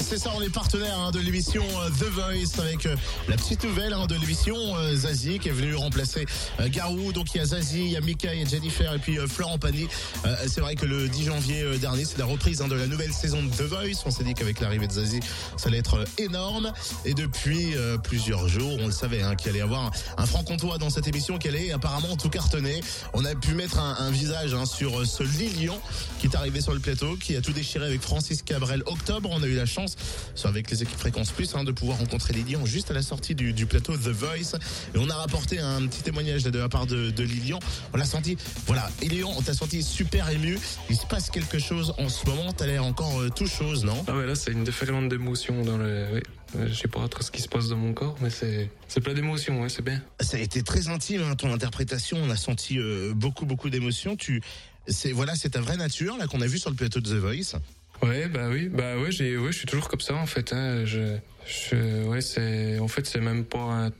C'est ça, on est partenaire hein, de l'émission euh, The Voice avec euh, la petite nouvelle hein, de l'émission euh, Zazie qui est venue remplacer euh, Garou. Donc il y a Zazie, il y a Mika, il y a Jennifer et puis euh, Florent Pagny. Euh, c'est vrai que le 10 janvier dernier, c'est la reprise hein, de la nouvelle saison de The Voice. On s'est dit qu'avec l'arrivée de Zazie, ça allait être énorme. Et depuis plusieurs jours, on le savait hein, qu'il allait y avoir un, franc-comtois dans cette émission qui allait apparemment tout cartonner. On a pu mettre un, un visage hein, sur ce Lilian qui est arrivé sur le plateau, qui a tout déchiré avec Francis Cabrel octobre. On a eu la chance, soit avec les équipes Fréquence Plus, hein, de pouvoir rencontrer Lilian juste à la sortie du, du plateau The Voice. Et on a rapporté un petit témoignage de la part de, de Lilian. On l'a senti, voilà, Lilian, on t'a senti super ému. Il se passe quelque chose en ce moment. T'as l'air encore euh, tout chose, non? Ah ouais, là, c'est une déferlante d'émotions dans le. Oui. Euh, Je sais pas trop ce qui se passe dans mon corps, mais c'est c'est plein d'émotions, ouais, c'est bien. Ça a été très intime, hein, ton interprétation. On a senti euh, beaucoup, beaucoup d'émotions. Tu, c'est voilà, c'est ta vraie nature là qu'on a vu sur le plateau de The Voice. Ouais, bah oui, bah ouais, j'ai, ouais, je suis toujours comme ça en fait. Hein. Je, je, ouais, c'est, en fait, c'est même pas un.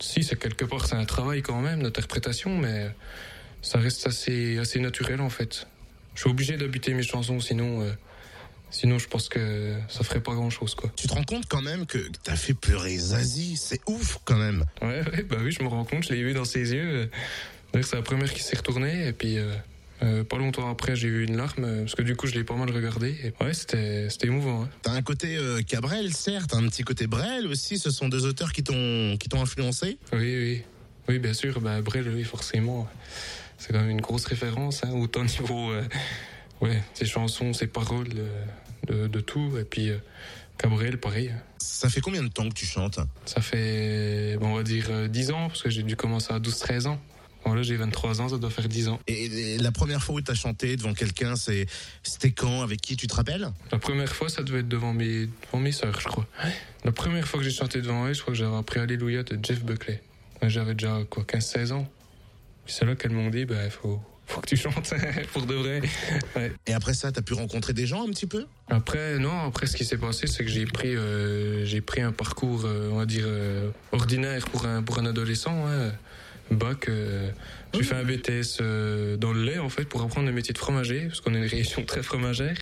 Si, c'est quelque part, c'est un travail quand même d'interprétation, mais ça reste assez, assez naturel en fait. Je suis obligé d'habiter mes chansons, sinon, euh, sinon, je pense que ça ferait pas grand chose, quoi. Tu te rends compte quand même que t'as fait pleurer Zazie. C'est ouf quand même. Ouais, ouais, bah oui, je me rends compte, je l'ai vu dans ses yeux. euh, c'est la première qui s'est retournée, et puis euh, euh, pas longtemps après, j'ai eu une larme, euh, parce que du coup, je l'ai pas mal regardé. Et ouais, c'était c'était émouvant. hein. T'as un côté euh, Cabrel, certes, un petit côté Brel aussi. Ce sont deux auteurs qui t'ont qui t'ont influencé? Oui, oui. Oui, bien sûr, bah, Brel, oui, forcément. C'est quand même une grosse référence, hein, autant niveau. euh, ouais, ses chansons, ses paroles, de, de tout. Et puis, Cabrel, pareil. hein. Ça fait combien de temps que tu chantes? Ça fait, bon, on va dire, euh, 10 ans, parce que j'ai dû commencer à 12-13 ans. Là, j'ai 23 ans, ça doit faire 10 ans. et, et la première fois où t'as chanté devant quelqu'un, c'est c'était quand Avec qui Tu te rappelles? La première fois, ça devait être devant mes, devant mes sœurs, je crois. La première fois que j'ai chanté devant elles, je crois que j'avais appris Alléluia de Jeff Buckley. J'avais déjà, quoi, 15-16 ans. C'est là qu'elles m'ont dit, bah, faut, faut que tu chantes, pour de vrai. Ouais. Et après ça, t'as pu rencontrer des gens un petit peu? Après, non, après, ce qui s'est passé, c'est que j'ai pris, euh, j'ai pris un parcours, euh, on va dire, euh, ordinaire pour un, pour un adolescent, hein. Bac, euh, j'ai fait un BTS euh, dans le lait, en fait, pour apprendre le métier de fromager, parce qu'on est une région très fromagère.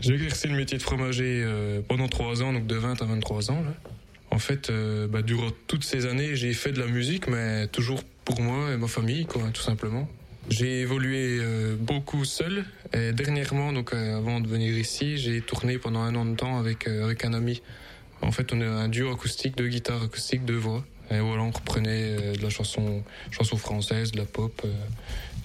J'ai exercé le métier de fromager euh, pendant trois ans, donc de 20 à 23 ans, là. En fait, euh, bah, durant toutes ces années, j'ai fait de la musique, mais toujours pour moi et ma famille, quoi, tout simplement. J'ai évolué beaucoup seul. Et dernièrement, donc avant de venir ici, j'ai tourné pendant un an de temps avec avec un ami. En fait, on est un duo acoustique, deux guitares acoustiques, deux voix. Et voilà, on reprenait euh, de la chanson chanson française, de la pop, euh,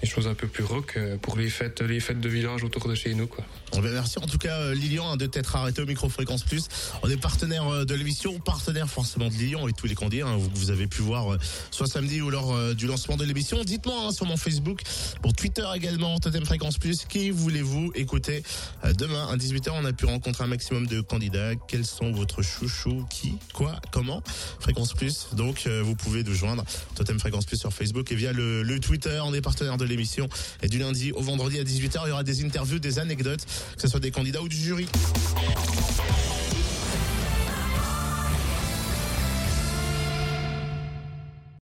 des choses un peu plus rock euh, pour les fêtes les fêtes de village autour de chez nous, quoi. On va merci en tout cas Lilian hein, de t'être arrêté au micro fréquence plus. On est partenaire de l'émission, partenaire forcément de Lilian et tous les candidats hein, vous, avez pu voir soit samedi ou lors du lancement de l'émission. Dites-moi hein, sur mon Facebook, pour Twitter également, Totem Fréquence Plus, qui voulez-vous écouter demain à 18h On a pu rencontrer un maximum de candidats. Quels sont votre chouchou Qui Quoi Comment? Fréquence Plus. Donc euh, vous pouvez nous joindre Totem Fréquence Plus sur Facebook et via le, le Twitter. On est partenaire de l'émission et du lundi au vendredi à 18h il y aura des interviews, des anecdotes, que ce soit des candidats ou du jury.